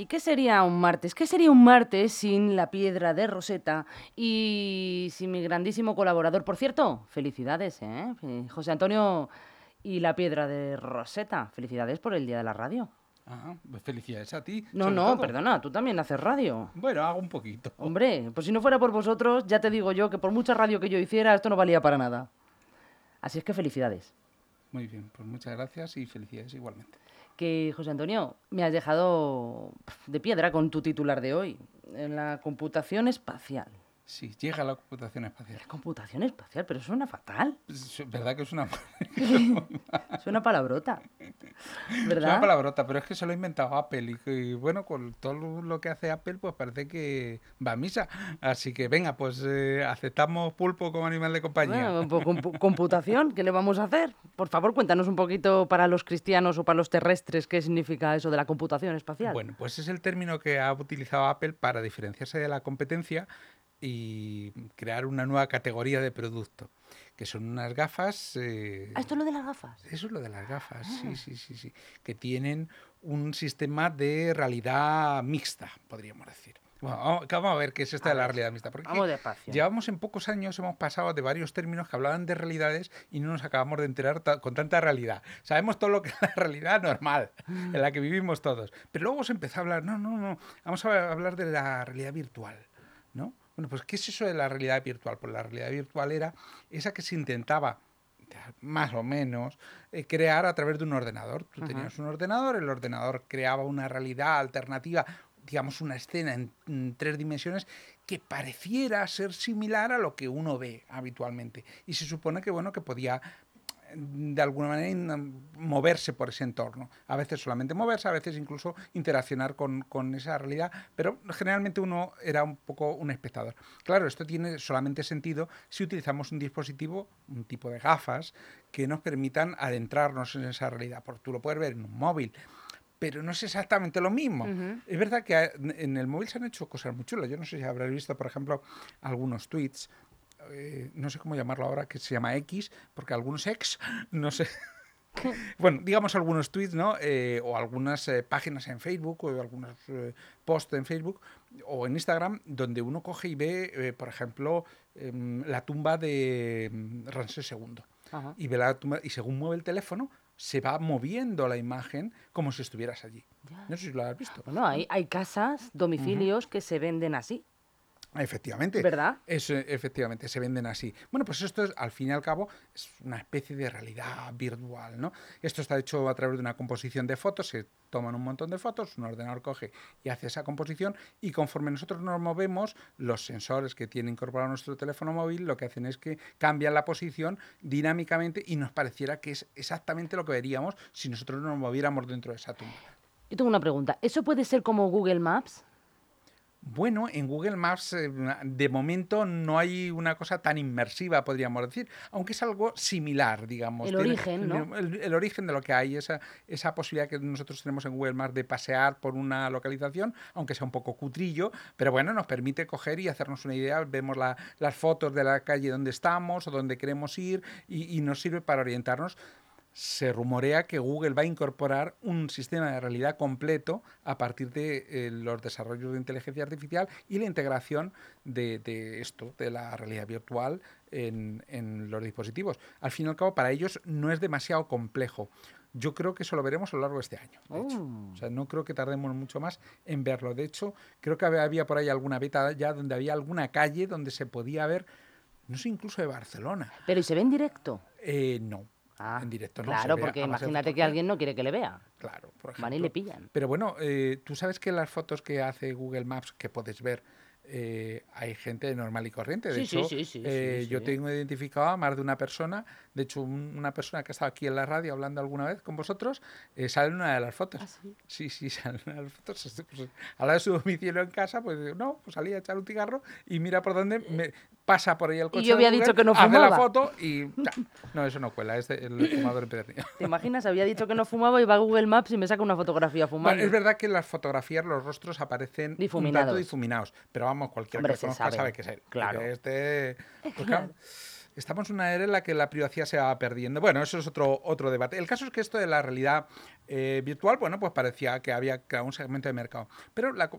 ¿Y qué sería un martes? ¿Qué sería un martes sin la piedra de Rosetta y sin mi grandísimo colaborador? Por cierto, felicidades, ¿eh? José Antonio y la piedra de Rosetta. Felicidades por el Día de la Radio. Ajá, pues felicidades a ti. No, no, perdona, tú también haces radio. Bueno, hago un poquito. Hombre, pues si no fuera por vosotros, ya te digo yo que por mucha radio que yo hiciera, esto no valía para nada. Así es que felicidades. Muy bien, pues muchas gracias y felicidades igualmente que, José Antonio, me has dejado de piedra con tu titular de hoy, en la computación espacial. Sí, llega la computación espacial. La computación espacial, pero suena fatal. Es verdad que es una... suena palabrota. ¿Verdad? Suena palabrota, pero es que se lo ha inventado Apple. Y, bueno, con todo lo que hace Apple, pues parece que va a misa. Así que venga, pues eh, aceptamos pulpo como animal de compañía. Bueno, pues, computación, ¿qué le vamos a hacer? Por favor, cuéntanos un poquito para los cristianos o para los terrestres qué significa eso de la computación espacial. Bueno, pues es el término que ha utilizado Apple para diferenciarse de la competencia y crear una nueva categoría de producto, que son unas gafas... Eh, ¿Ah, esto es lo de las gafas? Eso es lo de las gafas, sí, ah. sí, sí, sí, que tienen un sistema de realidad mixta, podríamos decir. vamos, a ver qué es esta de la realidad mixta. Porque vamos despacio. Llevamos en pocos años, hemos pasado de varios términos que hablaban de realidades y no nos acabamos de enterar con tanta realidad. Sabemos todo lo que es la realidad normal, mm. en la que vivimos todos. Pero luego se empezó a hablar, no, no, no, vamos a hablar de la realidad virtual, ¿no? Bueno, pues ¿qué es eso de la realidad virtual? Pues la realidad virtual era esa que se intentaba más o menos, eh, crear a través de un ordenador. Tú tenías un ordenador, el ordenador creaba una realidad alternativa, digamos una escena en, tres dimensiones que pareciera ser similar a lo que uno ve habitualmente. Y se supone que, bueno, que podía de alguna manera moverse por ese entorno. A veces solamente moverse, a veces incluso interaccionar con, con, esa realidad, pero generalmente uno era un poco un espectador. Claro, esto tiene solamente sentido si utilizamos un dispositivo, un tipo de gafas, que nos permitan adentrarnos en esa realidad, porque tú lo puedes ver en un móvil, pero no es exactamente lo mismo. Es verdad que en el móvil se han hecho cosas muy chulas. Yo no sé si habrás visto, por ejemplo, algunos tweets eh, no sé cómo llamarlo ahora, que se llama X, porque algunos ex, no sé. bueno, digamos algunos tweets, ¿no? Eh, o algunas eh, páginas en Facebook, o algunos posts en Facebook, o en Instagram, donde uno coge y ve, por ejemplo, em, la tumba de mm, Ramsés II. Y ve la tumba, y según mueve el teléfono, se va moviendo la imagen como si estuvieras allí. No sé si lo has visto. Bueno, hay, hay casas, domicilios que se venden así. Efectivamente. ¿Verdad? Es, efectivamente, se venden así. Bueno, pues esto es, al fin y al cabo, es una especie de realidad virtual, ¿no? Esto está hecho a través de una composición de fotos, se toman un montón de fotos, un ordenador coge y hace esa composición, y conforme nosotros nos movemos, los sensores que tiene incorporado nuestro teléfono móvil lo que hacen es que cambian la posición dinámicamente y nos pareciera que es exactamente lo que veríamos si nosotros nos moviéramos dentro de esa tumba. Yo tengo una pregunta. ¿Eso puede ser como Google Maps? Bueno, en Google Maps eh, de momento no hay una cosa tan inmersiva, podríamos decir, aunque es algo similar, digamos. El origen, ¿no? El, origen de lo que hay, esa, esa posibilidad que nosotros tenemos en Google Maps de pasear por una localización, aunque sea un poco cutrillo, pero bueno, nos permite coger y hacernos una idea, vemos las fotos de la calle donde estamos o donde queremos ir y nos sirve para orientarnos se rumorea que Google va a incorporar un sistema de realidad completo a partir de eh, los desarrollos de inteligencia artificial y la integración de, esto, de la realidad virtual en, los dispositivos. Al fin y al cabo, para ellos no es demasiado complejo. Yo creo que eso lo veremos a lo largo de este año. Oh. O sea, no creo que tardemos mucho más en verlo. De hecho, creo que había por ahí alguna beta ya donde había alguna calle donde se podía ver, no sé, incluso de Barcelona. ¿Pero y se ve en directo? Eh, no, Ah, en directo. No claro, porque imagínate que alguien no quiere que le vea. Claro, por ejemplo. Van y le pillan. Pero bueno, eh, tú sabes que las fotos que hace Google Maps que puedes ver eh, hay gente normal y corriente. De hecho, eh, yo tengo identificado a más de una persona. De hecho, una persona que ha estado aquí en la radio hablando alguna vez con vosotros eh, sale en una de las fotos. ¿Ah, sí? sí, sale en una de las fotos. Pues, a la de su domicilio en casa, pues no, pues salía a echar un cigarro y mira por dónde me pasa por ahí el coche. Y yo había dicho que no fumaba. Hace la foto y. No, eso no cuela, es el fumador empedernido. ¿Te imaginas? Había dicho que no fumaba y va a Google Maps y me saca una fotografía fumando. es verdad que en las fotografías los rostros aparecen difuminados. difuminados pero vamos, cualquier persona sabe. que es él. Claro. Este, pues estamos en una era en la que la privacidad se va perdiendo. Bueno, eso es otro, otro debate. El caso es que esto de la realidad eh, virtual, bueno, pues parecía que había un segmento de mercado. Pero la,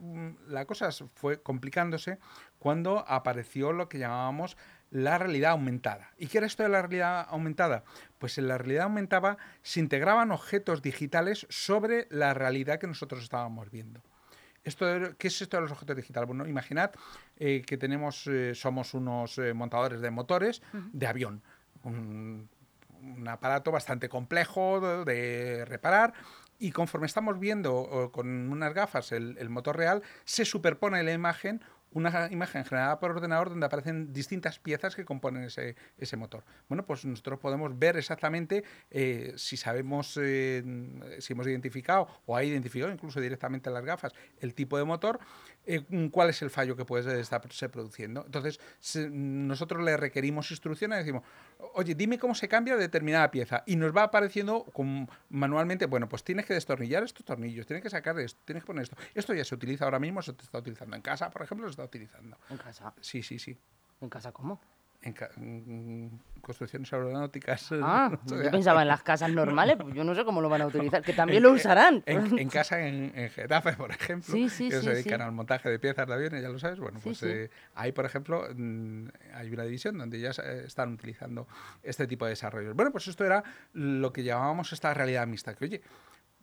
la cosa fue complicándose cuando apareció lo que llamábamos la realidad aumentada. ¿Y qué era esto de la realidad aumentada? Pues en la realidad aumentada se integraban objetos digitales sobre la realidad que nosotros estábamos viendo. Esto, ¿Qué es esto de los objetos digitales? Bueno, imaginad eh, que tenemos, eh, somos unos eh, montadores de motores de avión. Un, aparato bastante complejo de, reparar y conforme estamos viendo con unas gafas el, el, motor real, se superpone la imagen una imagen generada por ordenador donde aparecen distintas piezas que componen ese, ese motor. Bueno, pues nosotros podemos ver exactamente eh, si sabemos, eh, si hemos identificado o ha identificado incluso directamente las gafas el tipo de motor, cuál es el fallo que puede estarse produciendo. Entonces, nosotros le requerimos instrucciones, decimos, oye, dime cómo se cambia determinada pieza y nos va apareciendo manualmente, bueno, pues tienes que destornillar estos tornillos, tienes que sacar esto, tienes que poner esto. Esto ya se utiliza ahora mismo, se está utilizando en casa, por ejemplo, utilizando. ¿En casa? Sí, sí, sí. ¿En casa cómo? En, construcciones aeronáuticas. Ah, yo pensaba en las casas normales, pues yo no sé cómo lo van a utilizar, que también lo usarán. En, casa en, Getafe, por ejemplo, que se dedican al montaje de piezas de aviones, ya lo sabes. Bueno, pues eh, ahí, por ejemplo, mm, hay una división donde ya están utilizando este tipo de desarrollos. Bueno, pues esto era lo que llamábamos esta realidad mixta, que oye,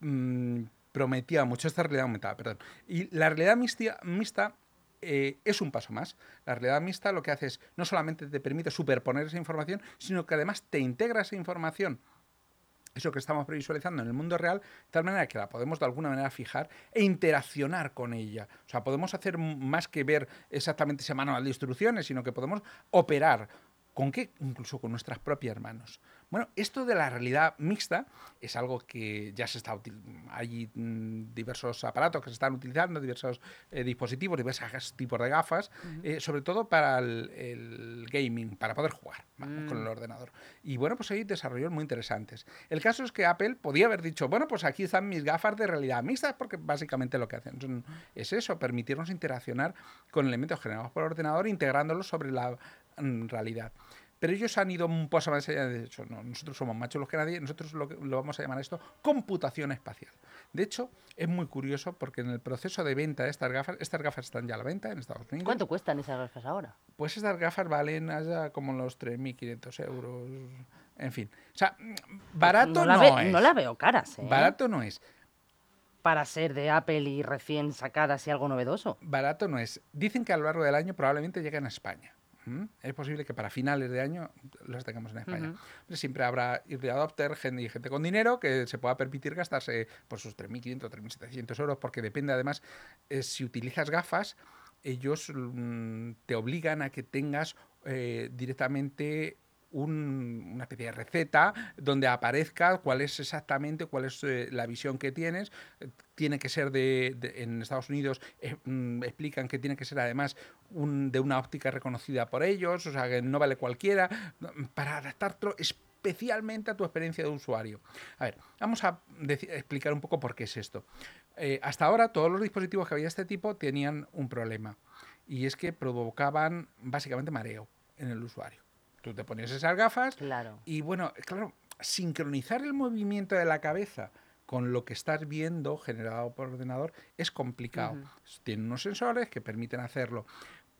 mm, prometía mucho esta realidad aumentada, perdón. Y la realidad mixta eh, es un paso más. La realidad mixta lo que hace es no solamente te permite superponer esa información, sino que además te integra esa información eso que estamos previsualizando en el mundo real, de tal manera que la podemos de alguna manera fijar e interaccionar con ella. O sea, podemos hacer más que ver exactamente ese manual de instrucciones, sino que podemos operar. ¿Con qué? Incluso con nuestras propias manos. Bueno, esto de la realidad mixta es algo que ya se está utilizando. Hay mm, diversos aparatos que se están utilizando, diversos eh, dispositivos, diversos tipos de gafas, eh, sobre todo para el, gaming, para poder jugar con el mm. ordenador. Y bueno, pues hay desarrollos muy interesantes. El caso es que Apple podía haber dicho, bueno, pues aquí están mis gafas de realidad mixta, porque básicamente lo que hacen es eso, permitirnos interaccionar con elementos generados por ordenador integrándolos sobre la mm, realidad. Pero ellos han ido un paso más allá. De hecho, no, nosotros somos más chulos que nadie, nosotros lo, lo, vamos a llamar esto computación espacial. De hecho, es muy curioso porque en el proceso de venta de estas gafas, estas gafas están ya a la venta en Estados Unidos. ¿Cuánto cuestan esas gafas ahora? Pues estas gafas valen allá como los 3.500 euros. En fin. O sea, barato no, es. No las veo caras, ¿eh? Barato no es para ser de Apple y recién sacadas y algo novedoso. Barato no es. Dicen que a lo largo del año probablemente lleguen a España. Es posible que para finales de año los tengamos en España. Siempre habrá early adopter, gente y gente con dinero que se pueda permitir gastarse por sus 3.500, 3.700 euros, porque depende además, eh, si utilizas gafas, ellos mm, te obligan a que tengas eh, directamente una especie de receta donde aparezca cuál es exactamente, cuál es eh, la visión que tienes. Tiene que ser de, en Estados Unidos, eh, mm, explican que tiene que ser además de una óptica reconocida por ellos, o sea, que no vale cualquiera, para adaptarlo especialmente a tu experiencia de usuario. A ver, vamos a explicar un poco por qué es esto. Eh, hasta ahora todos los dispositivos que había de este tipo tenían un problema y es que provocaban básicamente mareo en el usuario. Tú te pones esas gafas claro. y bueno, claro, sincronizar el movimiento de la cabeza con lo que estás viendo generado por ordenador es complicado. Tiene unos sensores que permiten hacerlo,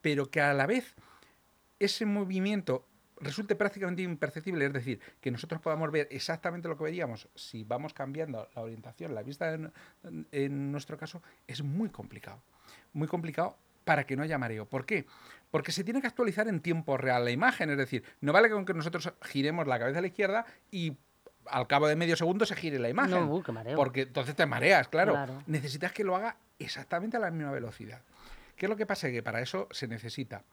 pero que a la vez ese movimiento resulte prácticamente imperceptible, es decir, que nosotros podamos ver exactamente lo que veríamos si vamos cambiando la orientación, la vista en, en nuestro caso, es muy complicado. Muy complicado para que no haya mareo. ¿Por qué? Porque se tiene que actualizar en tiempo real la imagen, es decir, no vale con que nosotros giremos la cabeza a la izquierda y al cabo de medio segundo se gire la imagen. No, qué mareo. Porque entonces te mareas, claro. Necesitas que lo haga exactamente a la misma velocidad. ¿Qué es lo que pasa? Que para eso se necesita,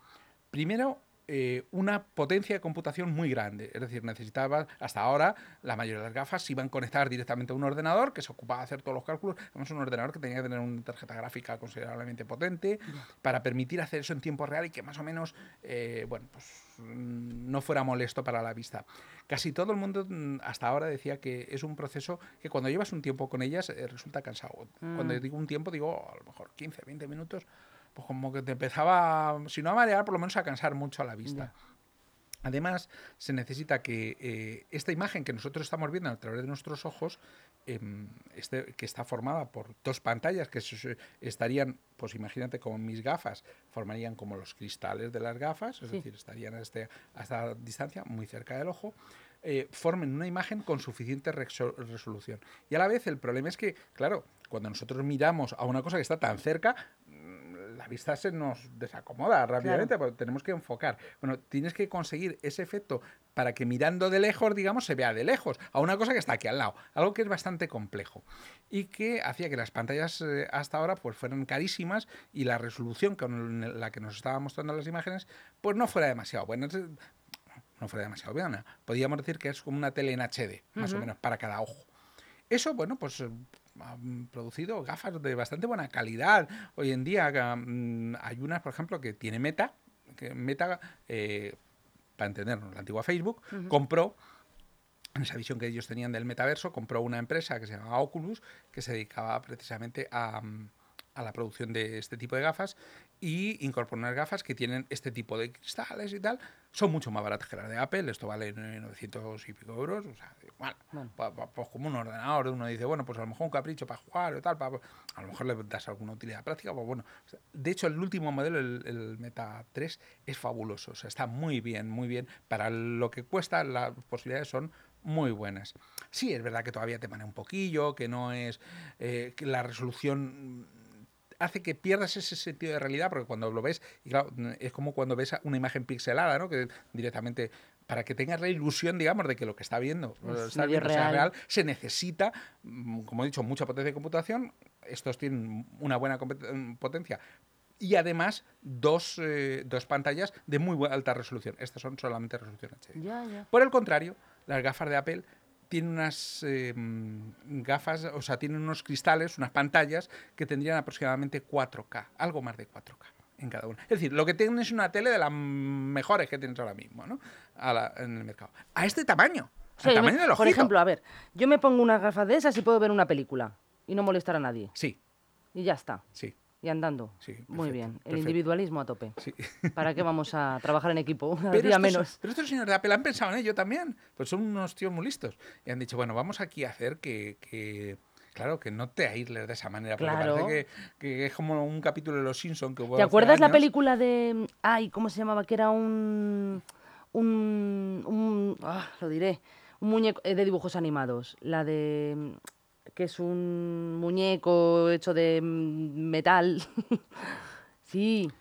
primero, eh, una potencia de computación muy grande. Es decir, necesitaba, hasta ahora, la mayoría de las gafas se iban a conectar directamente a un ordenador que se ocupaba de hacer todos los cálculos. Además, un ordenador que tenía que tener una tarjeta gráfica considerablemente potente para permitir hacer eso en tiempo real y que más o menos, eh, bueno, pues mm, no fuera molesto para la vista. Casi todo el mundo mm, hasta ahora decía que es un proceso que cuando llevas un tiempo con ellas eh, resulta cansado. Cuando mm. digo un tiempo, digo a lo mejor 15, 20 minutos pues como que te empezaba, si no a marear, por lo menos a cansar mucho a la vista. Además, se necesita que eh, esta imagen que nosotros estamos viendo a través de nuestros ojos, em, este, que está formada por dos pantallas que estarían, pues imagínate como mis gafas, formarían como los cristales de las gafas, es decir, estarían a, este, a esta distancia, muy cerca del ojo, eh, formen una imagen con suficiente resolución. Y a la vez el problema es que, claro, cuando nosotros miramos a una cosa que está tan cerca, la vista se nos desacomoda rápidamente porque tenemos que enfocar. Bueno, tienes que conseguir ese efecto para que mirando de lejos, digamos, se vea de lejos a una cosa que está aquí al lado. Algo que es bastante complejo y que hacía que las pantallas eh, hasta ahora pues fueran carísimas y la resolución con la que nos estaba mostrando las imágenes pues no fuera demasiado buena no fuera demasiado buena. Podríamos decir que es como una tele en HD, más o menos, para cada ojo. Eso, bueno, pues han producido gafas de bastante buena calidad. Hoy en día mm, hay unas, por ejemplo, que tiene Meta, que Meta, eh, para entendernos, la antigua Facebook, compró en esa visión que ellos tenían del metaverso, compró una empresa que se llama Oculus, que se dedicaba precisamente a, a la producción de este tipo de gafas y incorporar gafas que tienen este tipo de cristales y tal. Son mucho más baratas que las de Apple, esto vale 900 y pico euros. O sea, bueno, pues como un ordenador, uno dice, bueno, pues a lo mejor un capricho para jugar o tal, a lo mejor le das alguna utilidad práctica. Pues bueno, de hecho, el último modelo, el, Meta 3, es fabuloso. O sea, está muy bien, muy bien. Para lo que cuesta, las posibilidades son muy buenas. Sí, es verdad que todavía te manea un poquillo, que no es eh, que la resolución hace que pierdas ese sentido de realidad, porque cuando lo ves, y claro, es como cuando ves una imagen pixelada, ¿no? Que directamente para que tengas la ilusión, digamos, de que lo que está viendo, está viendo sea real, se necesita, mm, como he dicho, mucha potencia de computación. Estos tienen una buena mm, potencia. Y además, dos, eh, dos pantallas de muy alta resolución. Estas son solamente resolución HD. Por el contrario, las gafas de Apple tiene unas em, gafas, o sea, tiene unos cristales, unas pantallas que tendrían aproximadamente 4K, algo más de 4K en cada una. Es decir, lo que tienes es una tele de las mejores que tienes ahora mismo, ¿no? en el mercado. A este tamaño. tamaño del Por ejemplo, a ver, yo me pongo unas gafas de esas y puedo ver una película y no molestar a nadie. Sí. Y ya está. Sí y andando. Sí, Muy bien. El individualismo a tope. Sí. ¿Para qué vamos a trabajar en equipo? Pero día menos. Pero estos señores de Apple han pensado en ello también. Pues son unos tíos muy listos. Y han dicho, bueno, vamos aquí a hacer que, claro, que no te aísles de esa manera. Porque parece que, es como un capítulo de Los Simpsons que ¿Te acuerdas la película de. Ay, ¿cómo se llamaba? Que era un. Un. un ah, lo diré. Un muñeco eh, de dibujos animados. La de que es un muñeco hecho de metal. sí.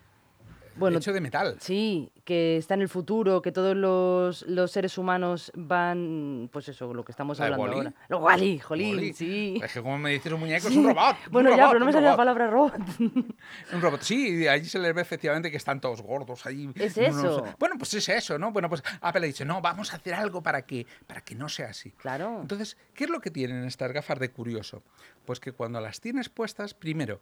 Bueno, hecho de metal. Sí, que está en el futuro, que todos los, los seres humanos van, pues eso, lo que estamos hablando ahora. Lo Wally, jolín, sí. Es que como me dices un muñeco, es un robot. bueno, ya, pero no me sale la palabra robot. un robot, sí, allí se les ve efectivamente que están todos gordos ahí. Es eso. Bueno, pues es eso, ¿no? Bueno, pues Apple ha dicho, no, vamos a hacer algo para que, para que no sea así. Claro. Entonces, ¿qué es lo que tienen estas gafas de curioso? Pues que cuando las tienes puestas, primero,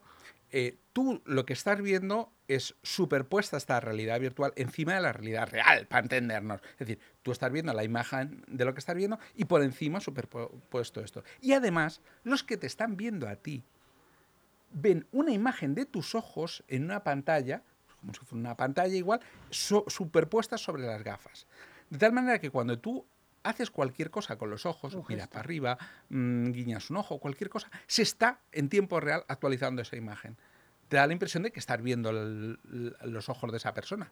eh, tú lo que estás viendo es superpuesta esta realidad virtual encima de la realidad real, para entendernos. Es decir, tú estás viendo la imagen de lo que estás viendo y por encima superpuesto esto. Y además, los que te están viendo a ti ven una imagen de tus ojos en una pantalla, como si fuera una pantalla igual, superpuesta sobre las gafas. De tal manera que cuando tú haces cualquier cosa con los ojos, miras para arriba, mm, guiñas un ojo, cualquier cosa, se está en tiempo real actualizando esa imagen. Te da la impresión de que estás viendo los ojos de esa persona.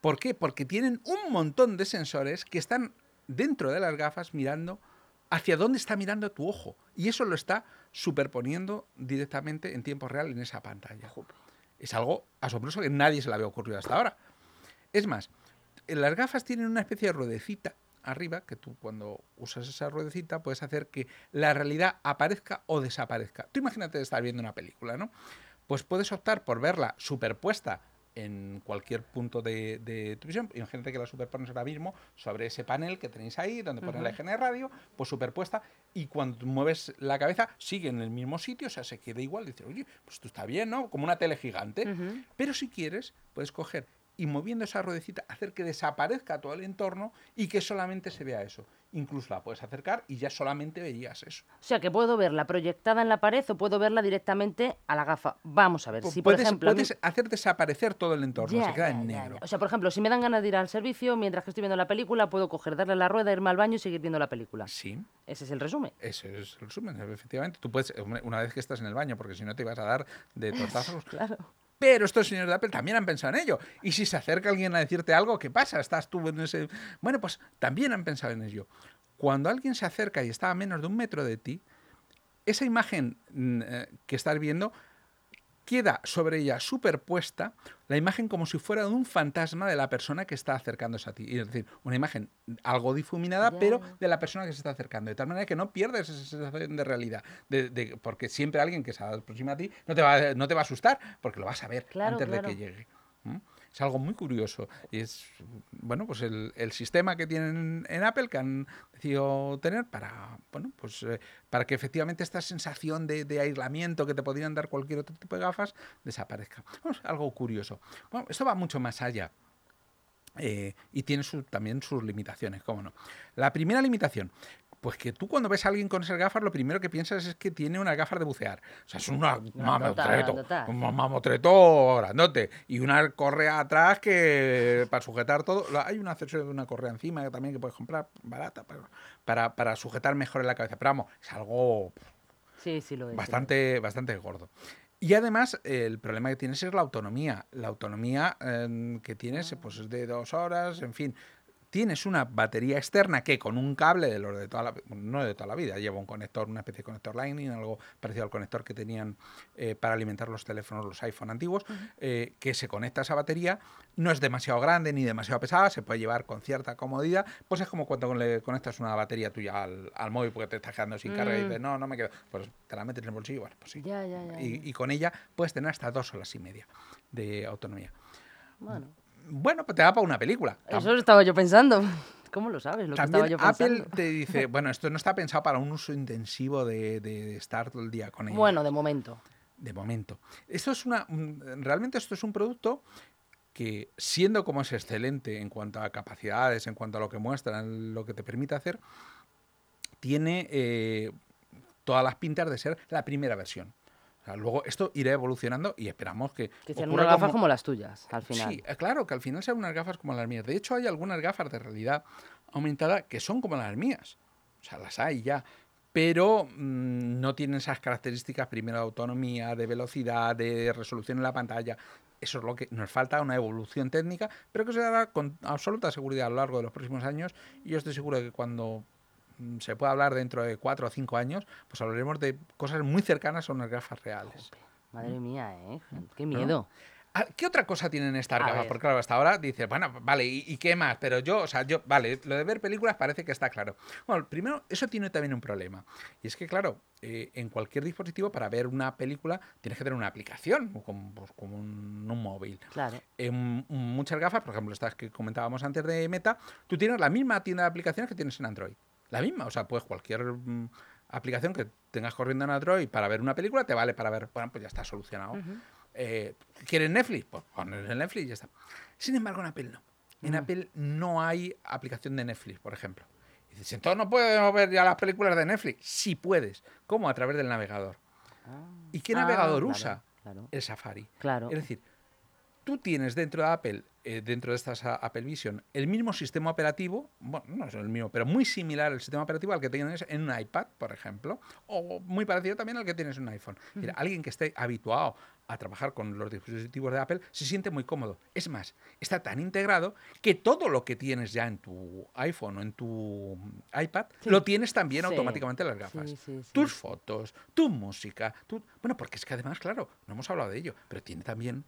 ¿Por qué? Porque tienen un montón de sensores que están dentro de las gafas mirando hacia dónde está mirando tu ojo. Y eso lo está superponiendo directamente en tiempo real en esa pantalla. Es algo asombroso que nadie se le había ocurrido hasta ahora. Es más, las gafas tienen una especie de ruedecita arriba, que tú cuando usas esa ruedecita puedes hacer que la realidad aparezca o desaparezca. Tú imagínate estar viendo una película, ¿no? Pues puedes optar por verla superpuesta en cualquier punto de, de, tu visión. Imagínate que la superpones ahora mismo sobre ese panel que tenéis ahí, donde pone la EGN de radio, pues superpuesta, y cuando mueves la cabeza sigue en el mismo sitio, o sea, se queda igual. Dices, oye, pues esto está bien, ¿no? Como una tele gigante. Pero si quieres, puedes coger y moviendo esa ruedecita hacer que desaparezca todo el entorno y que solamente se vea eso. Incluso la puedes acercar y ya solamente verías eso. O sea, que puedo verla proyectada en la pared o puedo verla directamente a la gafa. Vamos a ver, si por puedes ejemplo... a mí- puedes hacer desaparecer todo el entorno, Ya, se queda ya, en negro. ya. O sea, por ejemplo, si me dan ganas de ir al servicio, mientras que estoy viendo la película, puedo coger, darle la rueda, irme al baño y seguir viendo la película. Sí, Ese es el resumen. ese es el resumen, efectivamente. Tú puedes, una vez que estás en el baño, porque si no te ibas a dar de tortazos. Claro. Pero estos señores de Apple también han pensado en ello. Y si se acerca alguien a decirte algo, ¿qué pasa? Estás tú en ese... Bueno, pues también han pensado en ello. Cuando alguien se acerca y está a menos de un metro de ti, esa imagen mm, eh, que estás viendo queda sobre ella superpuesta la imagen como si fuera de un fantasma de la persona que está acercándose a ti. Es decir, una imagen algo difuminada, pero de la persona que se está acercando. De tal manera que no pierdes esa sensación de realidad. de- de- porque siempre alguien que se aproxima a ti no te va, a- no te va a asustar, porque lo vas a ver Claro, antes claro. de que llegue. ¿Mm? Es algo muy curioso. Y es, bueno, pues el, el sistema que tienen en Apple, que han decidido tener para, bueno, pues eh, para que efectivamente esta sensación de, de aislamiento que te podrían dar cualquier otro tipo de gafas desaparezca. Es algo curioso. Bueno, esto va mucho más allá. Eh, y tiene su- también sus limitaciones, cómo no. La primera limitación, pues que tú cuando ves a alguien con esas gafas, lo primero que piensas es que tiene unas gafas de bucear. O sea, es una mamotreto, un mamotreto grandote. Y una correa atrás que para sujetar todo. Hay un accesorio de una correa encima también que puedes comprar barata para, para, para sujetar mejor en la cabeza. Pero vamos, es algo Sí, sí lo bastante, bastante gordo. Y además, el problema que tienes es la autonomía. La autonomía eh, que tienes pues, es de dos horas, en fin. Tienes una batería externa que con un cable de los de toda la, no de toda la vida, lleva un conector, una especie de conector Lightning, algo parecido al conector que tenían eh, para alimentar los teléfonos, los iPhone antiguos, eh, que se conecta a esa batería, no es demasiado grande ni demasiado pesada, se puede llevar con cierta comodidad, pues es como cuando le conectas una batería tuya al, al móvil porque te estás quedando sin carga y Mm. dices, no, no me quedo, pues te la metes en el bolsillo, bueno, pues sí. Ya, ya, ya. Y, y con ella puedes tener hasta dos horas y media de autonomía. Bueno, Bueno, pues te da para una película. Eso estaba yo pensando. ¿Cómo lo sabes? Lo que estaba yo Apple pensando. te dice, bueno, esto no está pensado para un uso intensivo de, estar todo el día con ella. Bueno, de momento. De momento. Esto es una. un- Realmente esto es un producto que, siendo como es excelente en cuanto a capacidades, en cuanto a lo que muestra, en lo que te permite hacer, tiene eh, todas las pintas de ser la primera versión. O sea, luego esto irá evolucionando y esperamos que. Que sean unas gafas como... las tuyas, al final. Sí, eh, claro, que al final sean unas gafas como las mías. De hecho, hay algunas gafas de realidad aumentada que son como las mías. O sea, las hay ya. Pero mm, no tienen esas características, primero, de autonomía, de velocidad, de resolución en la pantalla. Eso es lo que nos falta, una evolución técnica, pero que se dará con absoluta seguridad a lo largo de los próximos años. Y yo estoy seguro de que cuando se pueda hablar dentro de cuatro o cinco años, pues hablaremos de cosas muy cercanas a unas gafas reales. Madre mía, ¿eh? Qué miedo. Ah, ¿Qué otra cosa tienen estas A gafas? ver. Porque claro, hasta ahora dices, bueno, vale, ¿y, y qué más? Pero yo, o sea, yo, vale, lo de ver películas parece que está claro. Bueno, primero, eso tiene también un problema. Y es que, claro, eh, en cualquier dispositivo para ver una película tienes que tener una aplicación, como, pues, como un, un móvil. Claro. En muchas gafas, por ejemplo, estas que comentábamos antes de Meta, tú tienes la misma tienda de aplicaciones que tienes en Android. La misma, o sea, pues cualquier mm, aplicación que tengas corriendo en Android para ver una película te vale para ver, bueno, pues ya está solucionado. Eh, ¿Quieres Netflix? Pues pones el Netflix y ya está. Sin embargo, en Apple no. En No. Apple no hay aplicación de Netflix, por ejemplo. Y dices, entonces no puedo ver ya las películas de Netflix. Sí puedes. ¿Cómo? A través del navegador. Ah. ¿Y qué Ah, navegador claro, usa? Claro. El Safari. Claro. Es decir, tú tienes dentro de Apple, eh, dentro de estas Apple Vision, el mismo sistema operativo, bueno, no es el mismo, pero muy similar al sistema operativo al que tienes en un iPad, por ejemplo, o muy parecido también al que tienes en un iPhone. Decir, alguien que esté habituado a trabajar con los dispositivos de Apple se siente muy cómodo. Es más, está tan integrado que todo lo que tienes ya en tu iPhone o en tu iPad Sí. lo tienes también Sí. automáticamente en las gafas sí. tus fotos, tu música, tu... bueno, porque es que además, claro, no hemos hablado de ello, pero tiene también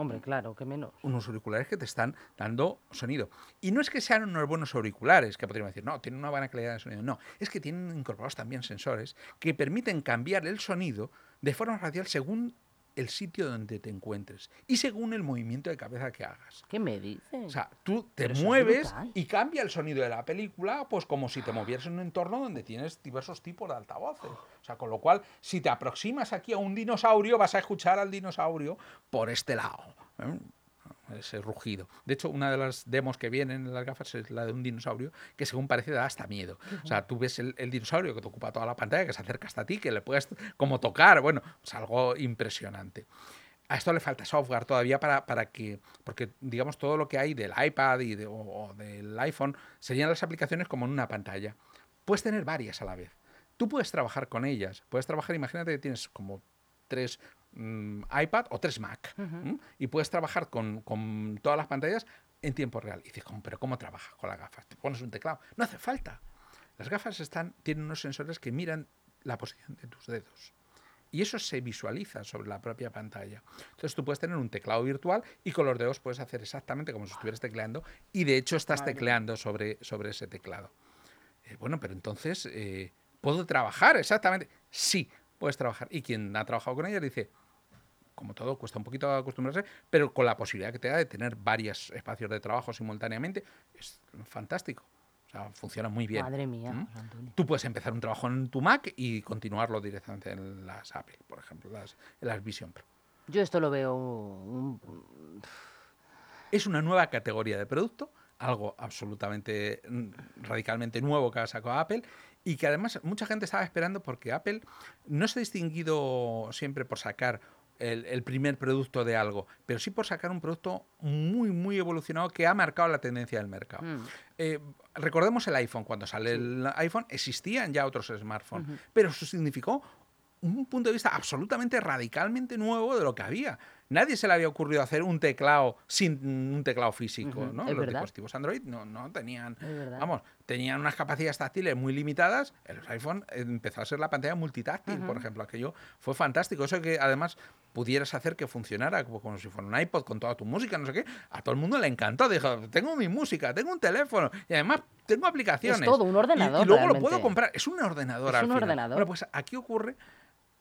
Hombre, claro, que menos. unos auriculares que te están dando sonido. Y no es que sean unos buenos auriculares, que podríamos decir, no, tienen una buena calidad de sonido. No, es que tienen incorporados también sensores que permiten cambiar el sonido de forma radial según el sitio donde te encuentres y según el movimiento de cabeza que hagas. ¿Qué me dices? O sea, tú te Pero mueves y cambia el sonido de la película, pues como si te movieras en un entorno donde tienes diversos tipos de altavoces. O sea, con lo cual, si te aproximas aquí a un dinosaurio, vas a escuchar al dinosaurio por este lado. ¿eh? Ese rugido. De hecho, una de las demos que vienen en las gafas es la de un dinosaurio que según parece da hasta miedo. O sea, tú ves el, el dinosaurio que te ocupa toda la pantalla, que se acerca hasta ti, que le puedes como tocar, bueno, es algo impresionante. A esto le falta software todavía para, para que, porque digamos todo lo que hay del iPad y de- o, o del iPhone serían las aplicaciones como en una pantalla. Puedes tener varias a la vez. Tú puedes trabajar con ellas. Puedes trabajar, imagínate que tienes como tres mm, iPad o tres Mac. Y puedes trabajar con, con todas las pantallas en tiempo real. Y dices, ¿cómo- ¿pero cómo trabajas con las gafas? ¿Te pones un teclado? No hace falta. Las gafas están, tienen unos sensores que miran la posición de tus dedos. Y eso se visualiza sobre la propia pantalla. Entonces tú puedes tener un teclado virtual y con los dedos puedes hacer exactamente como si estuvieras tecleando y de hecho estás Madre tecleando sobre, sobre ese teclado. Eh, bueno, pero entonces, eh, ¿puedo trabajar exactamente? Sí, puedes trabajar. Y quien ha trabajado con ella dice, como todo, cuesta un poquito acostumbrarse, pero con la posibilidad que te da de tener varios espacios de trabajo simultáneamente, es fantástico. O sea, funciona muy bien. Madre mía, ¿Mm? Tú puedes empezar un trabajo en tu Mac y continuarlo directamente en las Apple, por ejemplo, las, en las Vision Pro. Yo esto lo veo un- Es una nueva categoría de producto, algo absolutamente mm, radicalmente nuevo que ha sacado Apple y que además mucha gente estaba esperando porque Apple no se ha distinguido siempre por sacar el, el primer producto de algo, pero sí por sacar un producto muy, muy evolucionado que ha marcado la tendencia del mercado. Mm. Eh, recordemos el iPhone. Cuando sale el iPhone existían ya otros smartphones, pero eso significó un punto de vista absolutamente radicalmente nuevo de lo que había. Nadie se le había ocurrido hacer un teclado sin un teclado físico, ¿no? es Los verdad. dispositivos Android no, no tenían, Es vamos, tenían unas capacidades táctiles muy limitadas. El iPhone empezó a ser la pantalla multitáctil, por ejemplo, aquello fue fantástico. Eso que además pudieras hacer que funcionara como, si fuera un iPod con toda tu música, no sé qué, a todo el mundo le encantó. Dijo, tengo mi música, tengo un teléfono y además tengo aplicaciones. todo, un ordenador Y, luego lo puedo comprar. Es un ordenador Es al un final. ordenador. Bueno, pues aquí ocurre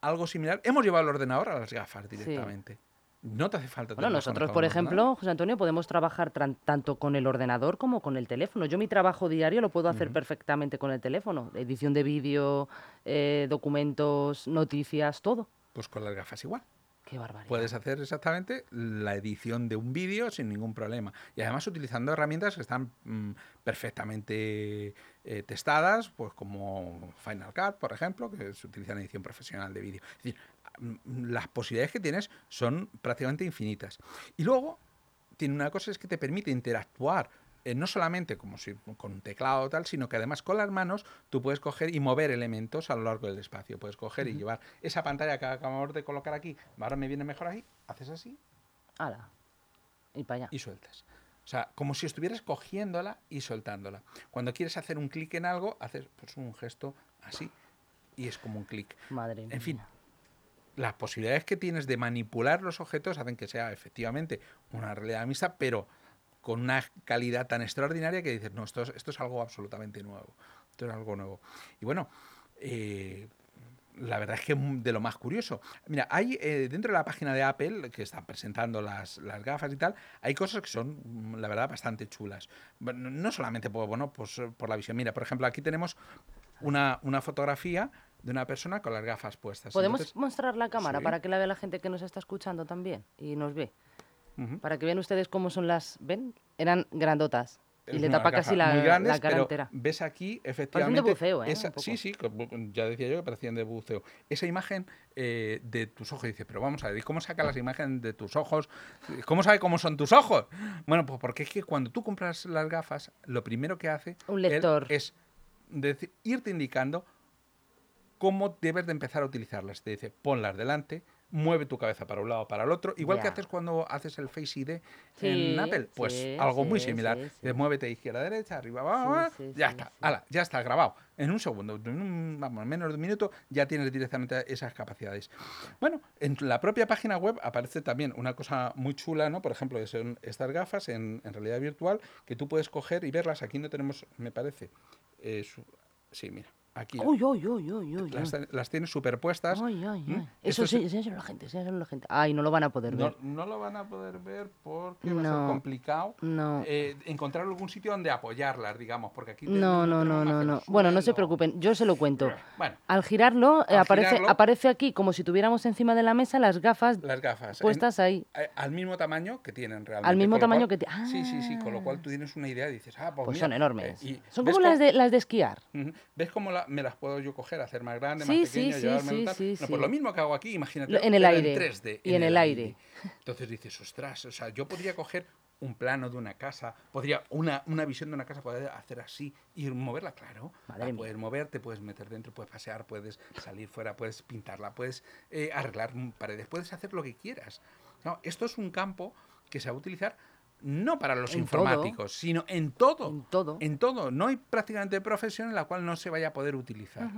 algo similar. Hemos llevado el ordenador a las gafas directamente. No te hace falta. Bueno, nosotros, por ordenador. ejemplo, José Antonio, podemos trabajar tanto con el ordenador como con el teléfono. Yo mi trabajo diario lo puedo hacer perfectamente con el teléfono. Edición de vídeo, eh, documentos, noticias, todo. Pues con las gafas igual. Qué barbaridad. Puedes hacer exactamente la edición de un vídeo sin ningún problema. Y además utilizando herramientas que están mm, perfectamente eh, testadas, pues como Final Cut, por ejemplo, que se utiliza en edición profesional de vídeo. Es decir, las posibilidades que tienes son prácticamente infinitas. Y luego, tiene una cosa es que te permite interactuar eh, no solamente como si con un teclado o tal, sino que además con las manos tú puedes coger y mover elementos a lo largo del espacio. Puedes coger y llevar esa pantalla que acabamos de colocar aquí, ahora me viene mejor ahí, haces así Hala. Y para allá. y sueltas. O sea, como si estuvieras cogiéndola y soltándola. Cuando quieres hacer un clic en algo, haces pues, un gesto así y es como un clic. Madre mía. En fin, las posibilidades que tienes de manipular los objetos hacen que sea efectivamente una realidad mixta, pero con una calidad tan extraordinaria que dices, no, esto es, esto es algo absolutamente nuevo. Esto es algo nuevo. Y bueno, eh, la verdad es que de lo más curioso. Mira, hay eh, dentro de la página de Apple, que están presentando las, las gafas y tal, hay cosas que son, mm, la verdad, bastante chulas. No solamente por, bueno, pues, por la visión. Mira, por ejemplo, aquí tenemos una, una fotografía de una persona con las gafas puestas. ¿Podemos Entonces, mostrar la cámara sí. para que la vea la gente que nos está escuchando también y nos ve? Para que vean ustedes cómo son las... ¿Ven? Eran grandotas. Y le tapa casi la, muy grandes, la cara pero entera. Ves aquí, efectivamente. buceo, ¿eh? esa- sí, sí, ya decía yo que parecían de buceo. Esa imagen eh, de tus ojos, dice, pero vamos a ver, ¿y cómo saca las imágenes de tus ojos? ¿Cómo sabe cómo son tus ojos? Bueno, pues porque es que cuando tú compras las gafas, lo primero que hace Un él lector. es deci- irte indicando cómo debes de empezar a utilizarlas. Te dice, ponlas delante, mueve tu cabeza para un lado o para el otro, igual que haces cuando haces el Face ID Sí, en Apple, pues sí, algo muy similar. sí. muévete de izquierda a derecha, arriba abajo, ya está, ala, ya está grabado. En un segundo, en un, vamos, en menos de un minuto, ya tienes directamente esas capacidades. Bueno, en la propia página web aparece también una cosa muy chula, ¿no? Por ejemplo, son estas gafas en, en realidad virtual que tú puedes coger y verlas. Aquí no tenemos, me parece. eh, su- sí, mira. Aquí. Uy, uy, uy, uy, las, tienes superpuestas. ¿Mm? Eso Esto sí, es- enséñaselo a la gente, enséñaselo a la gente. Ay, no lo van a poder No, ver. no lo van a poder ver porque va a ser No. complicado No. eh, encontrar algún sitio donde apoyarlas, digamos, porque aquí No, no, no, no, no. Bueno, no se preocupen, yo se lo cuento. Bueno, Al girarlo, eh, Al aparece, girarlo- aparece aquí como si tuviéramos encima de la mesa las gafas las gafas. en- puestas ahí. eh, al mismo tamaño que tienen realmente. Al mismo tamaño cual- que ti- Sí, sí, sí, con lo cual Ah. tú tienes una idea y dices, ah, pues, Pues mira, son enormes. eh, y son ¿ves como las de, las de esquiar. ¿Ves cómo la- me las puedo yo coger, hacer más grandes, Sí, más sí, pequeñas, sí, llevármelo sí, tal? Bueno. Pues lo mismo que hago aquí, imagínate. En el aire, 3D. y en el aire. Entonces dices, ostras, o sea, yo podría coger un plano de una casa, podría una, una visión de una casa, poder hacer así y moverla, claro. Madre puedes mover, te puedes meter dentro, puedes pasear, puedes salir fuera, puedes pintarla, puedes eh, arreglar paredes, puedes hacer lo que quieras. No, esto es un campo que se va a utilizar no para los En todo. informáticos, sino en todo. En todo. En todo. No hay prácticamente profesión en la cual no se vaya a poder utilizar.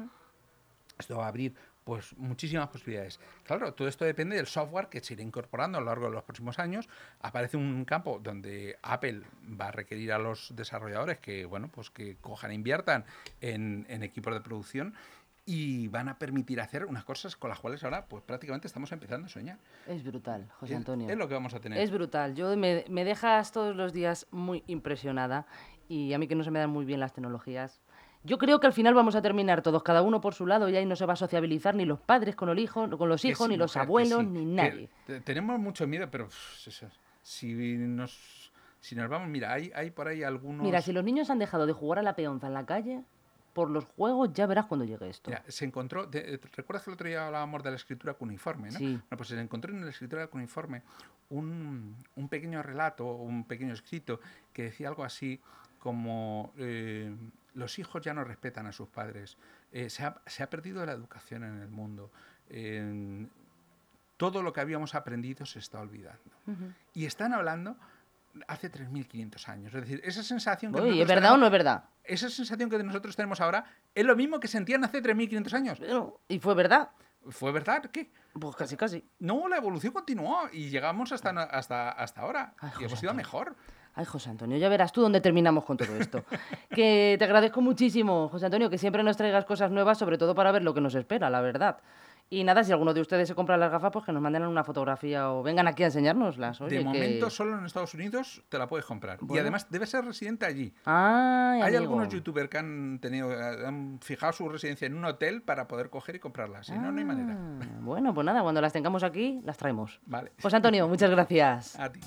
Esto va a abrir pues muchísimas posibilidades. Claro, todo esto depende del software que se irá incorporando a lo largo de los próximos años. Aparece un campo donde Apple va a requerir a los desarrolladores que, bueno, pues que cojan e inviertan en, en equipos de producción y van a permitir hacer unas cosas con las cuales ahora pues prácticamente estamos empezando a soñar. Es brutal, José Antonio. Es, lo que vamos a tener. Es brutal. Yo me, me dejas todos los días muy impresionada y a mí que no se me dan muy bien las tecnologías. Yo creo que al final vamos a terminar todos, cada uno por su lado, y ahí no se va a sociabilizar ni los padres con, el hijo, con los hijos, sí, ni los abuelos, sí, ni nadie. te- tenemos mucho miedo, pero si nos si nos vamos, mira, hay, hay por ahí algunos Mira, si los niños han dejado de jugar a la peonza en la calle, por los juegos ya verás cuando llegue esto. Mira, se encontró, de- eh, ¿recuerdas que el otro día hablábamos de la escritura cuneiforme? ¿no? Sí. Bueno, pues se encontró en la escritura cuneiforme un, un pequeño relato, un pequeño escrito que decía algo así como eh, los hijos ya no respetan a sus padres, eh, se, ha, se ha perdido la educación en el mundo, en- todo lo que habíamos aprendido se está olvidando. Ujú. Y están hablando hace 3.500 años. Es decir, esa sensación que Uy, ¿Es nosotros verdad tenemos- o no es verdad? esa sensación que nosotros tenemos ahora es lo mismo que sentían hace 3.500 años. Pero- ¿Y fue verdad? ¿Fue verdad? ¿Qué? Pues casi, casi. No, la evolución continuó y llegamos hasta, hasta, hasta ahora. Ay, y hemos ido mejor. Ay, José Antonio, ya verás tú dónde terminamos con todo esto. que te agradezco muchísimo, José Antonio, que siempre nos traigas cosas nuevas, sobre todo para ver lo que nos espera, la verdad. Y nada, si alguno de ustedes se compra las gafas, pues que nos manden una fotografía o vengan aquí a enseñárnoslas. Oye, de que- momento, solo en Estados Unidos te la puedes comprar. Y además, debes ser residente allí. Ay, Hay amigo. algunos youtubers que han tenido, han fijado su residencia en un hotel para poder coger y comprarlas. Si no, no hay manera. Ah, Bueno, pues nada, cuando las tengamos aquí, las traemos. Vale. José Antonio, muchas gracias. A ti.